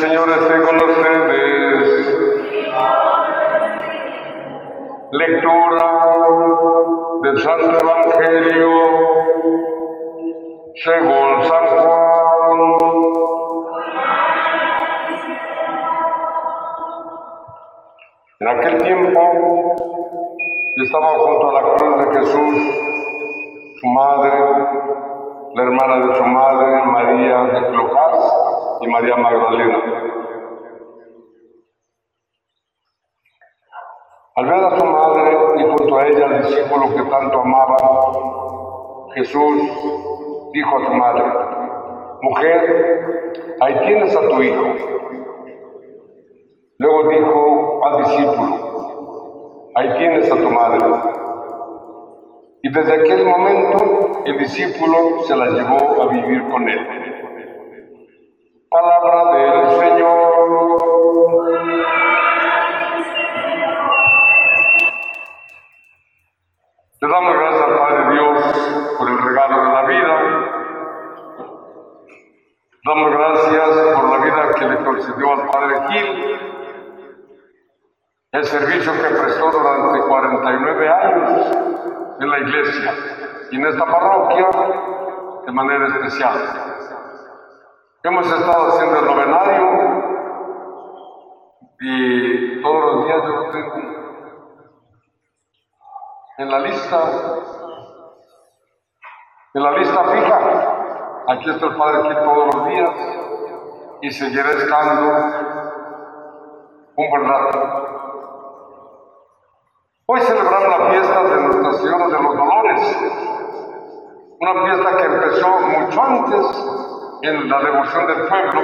Señor esté con ustedes. Lectura del Santo Evangelio según San Juan. En aquel tiempo estaba junto a la cruz de Jesús su madre, la hermana de su madre, María de Clojas y María Magdalena. Al ver a su madre y junto a ella al discípulo que tanto amaba, Jesús dijo a su madre, mujer, ahí tienes a tu hijo. Luego dijo al discípulo, ahí tienes a tu madre. Y desde aquel momento el discípulo se la llevó a vivir con él. Palabra del Señor. Le damos gracias al Padre Dios por el regalo de la vida. Damos gracias por la vida que le concedió al Padre Gil, el servicio que prestó durante 49 años en la iglesia y en esta parroquia de manera especial. Hemos estado haciendo el novenario y todos los días yo lo tengo en la lista, en la lista fija. Aquí está el Padre aquí todos los días y seguiré estando un buen rato. Hoy celebramos la fiesta de Nuestra Señora de los Dolores, una fiesta que empezó mucho antes en la devoción del pueblo,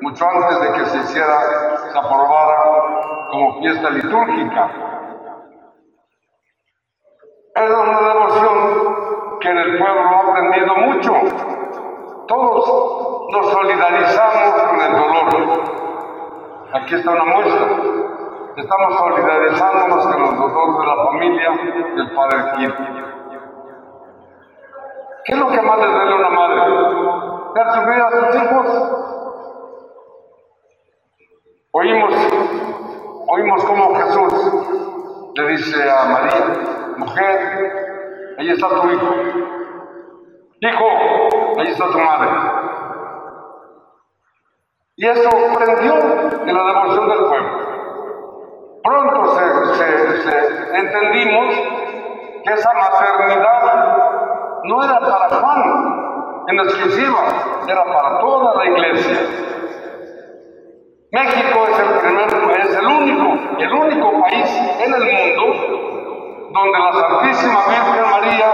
mucho antes de que se hiciera, se aprobara como fiesta litúrgica. Es una devoción que en el pueblo ha aprendido mucho. Todos nos solidarizamos con el dolor. Aquí está una muestra. Estamos solidarizándonos con los dolores de la familia del padre Kir. ¿Qué es lo que más le duele a una madre? Ver sufrir a sus hijos. Oímos, oímos cómo Jesús le dice a María, mujer, ahí está tu hijo. Hijo, ahí está tu madre. Y eso prendió en la devoción del pueblo. Pronto se, entendimos que esa maternidad no era para Juan en exclusiva, era para toda la iglesia. México es el primer, es el único, el único país en el mundo donde la Santísima Virgen María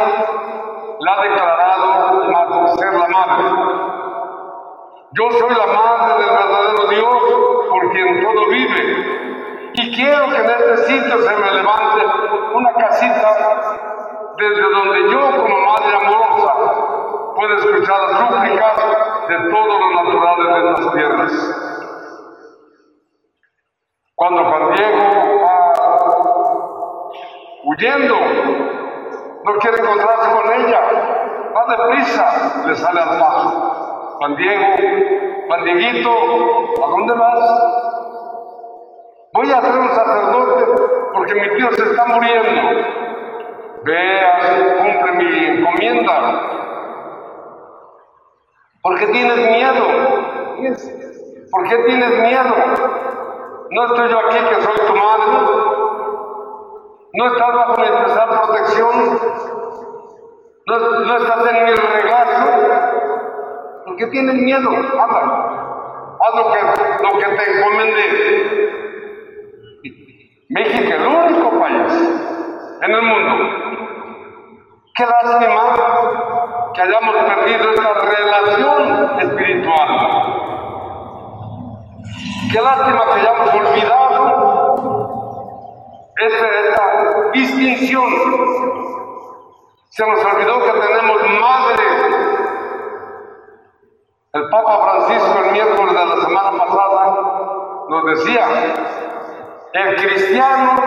la ha declarado ser la madre. Yo soy la madre del verdadero Dios por quien todo vive y quiero que en este sitio se me levante una casita desde donde yo, como madre amorosa, pueda escuchar las súplicas de todos los naturales de estas tierras. Cuando Juan Diego va huyendo, no quiere encontrarse con ella, va deprisa, le sale al paso. Juan Diego, Juan Dieguito, ¿a dónde vas? Voy a ser un sacerdote porque mi tío se está muriendo. Vea, cumple mi encomienda. ¿Por qué tienes miedo? ¿Por qué tienes miedo? No estoy yo aquí que soy tu madre. No estás bajo mi especial protección. No, no, estás en mi regazo. ¿Por qué tienes miedo? Habla. Haz lo que, lo que te encomendé. México es el único país en el mundo. Qué lástima hayamos perdido esta relación espiritual. Qué lástima que hayamos olvidado esta, distinción. Se nos olvidó que tenemos madre. El Papa Francisco el miércoles de la semana pasada nos decía el cristiano,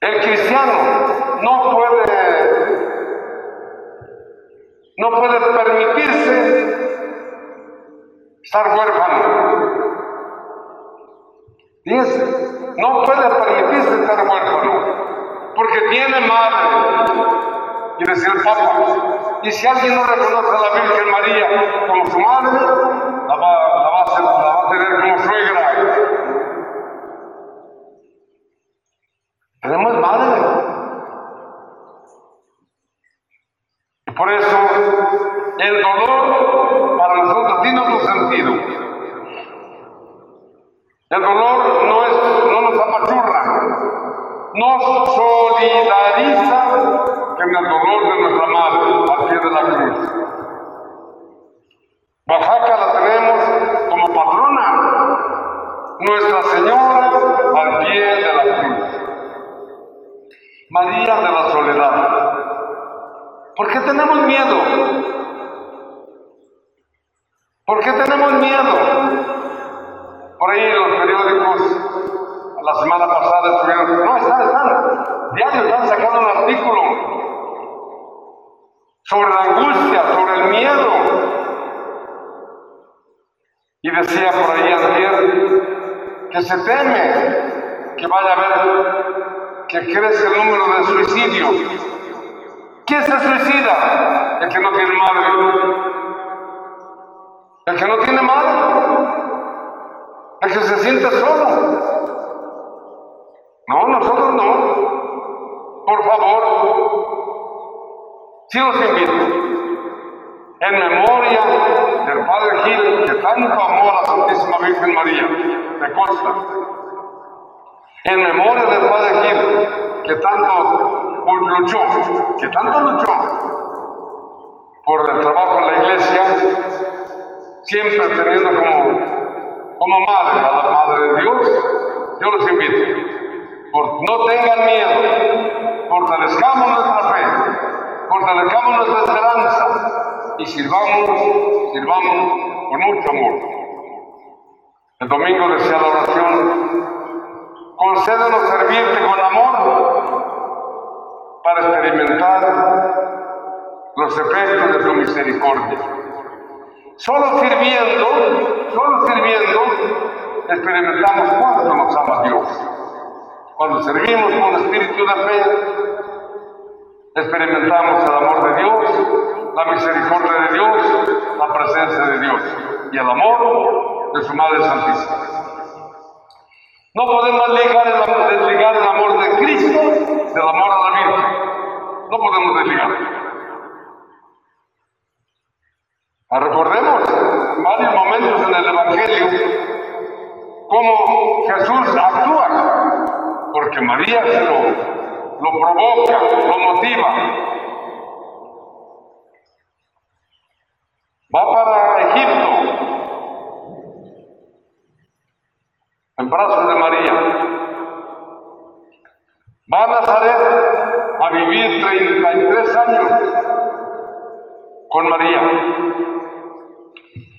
el cristiano no puede, no puede permitirse estar huérfano. Fíjense, no puede permitirse estar huérfano, porque tiene madre. Y decía el Papa, y si alguien no reconoce a la Virgen María como su madre, la va, la va, a, la va a tener como suegra. Tenemos madre. Y por eso el dolor para nosotros tiene otro sentido. El dolor no, es, no nos apachurra, nos solidariza con el dolor de nuestra madre al pie de la cruz. Oaxaca la tenemos como patrona, Nuestra Señora al pie de la cruz. María de la Soledad. ¿Por qué tenemos miedo? ¿Por qué tenemos miedo? Por ahí los periódicos la semana pasada estuvieron, no, están, están, sacando un artículo sobre la angustia, sobre el miedo. Y decía por ahí ayer que se teme que vaya a haber, que crece el número de suicidios. ¿Quién se suicida? El que no tiene madre. El que no tiene madre. El que se siente solo. No, nosotros no. Por favor, sí los invito. En memoria del Padre Gil, que tanto amó a la Santísima Virgen María, de Costa. En memoria del Padre Gil, que tanto luchó, que tanto luchó por el trabajo en la iglesia, siempre teniendo como, como madre a la Madre de Dios, yo los invito no tengan miedo, fortalezcamos nuestra fe, fortalezcamos nuestra esperanza y sirvamos, sirvamos con mucho amor. El domingo decía la oración, concédenos servirte con amor para experimentar los efectos de tu misericordia. Solo sirviendo, solo sirviendo, experimentamos cuánto nos ama Dios. Cuando servimos con espíritu de fe, experimentamos el amor de Dios, la misericordia de Dios, la presencia de Dios y el amor de su Madre Santísima. No podemos desligar el, desligar el amor de Cristo del amor a la Virgen. No podemos desligar. Ah, recordemos varios momentos en el Evangelio cómo Jesús actúa porque María lo, lo provoca, lo motiva. Va para Egipto, en brazos de María. Va a Nazaret a vivir 33 años con María.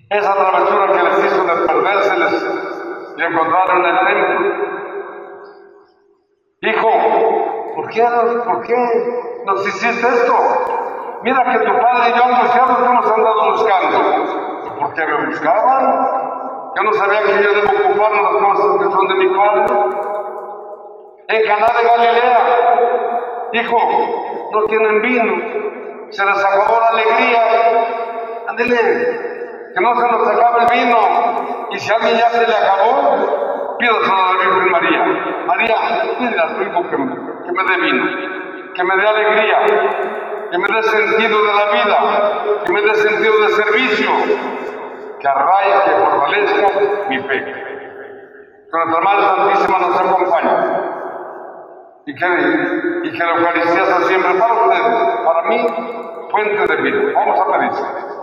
Esa travesura que les hizo de perdérseles y encontraron en el templo Hijo, ¿por ¿por qué nos hiciste esto? Mira que tu padre y yo angustiados que hemos andado buscando. ¿Por qué me buscaban? Yo no sabía que yo debo ocuparme las cosas que son de mi padre. En Caná de Galilea, hijo, no tienen vino, se les acabó la alegría. Ándele, que no se nos acabe el vino. Y si a alguien ya se le acabó, Pídaselo a la Virgen María. María, pídele a tu hijo que, que me dé vino, que me dé alegría, que me dé sentido de la vida, que me dé sentido de servicio, que arraigue, que fortalezca mi fe. Que nuestra Madre Santísima nos acompañe y que, la Eucaristía sea siempre para ustedes, para mí, fuente de vida. Vamos a pedir.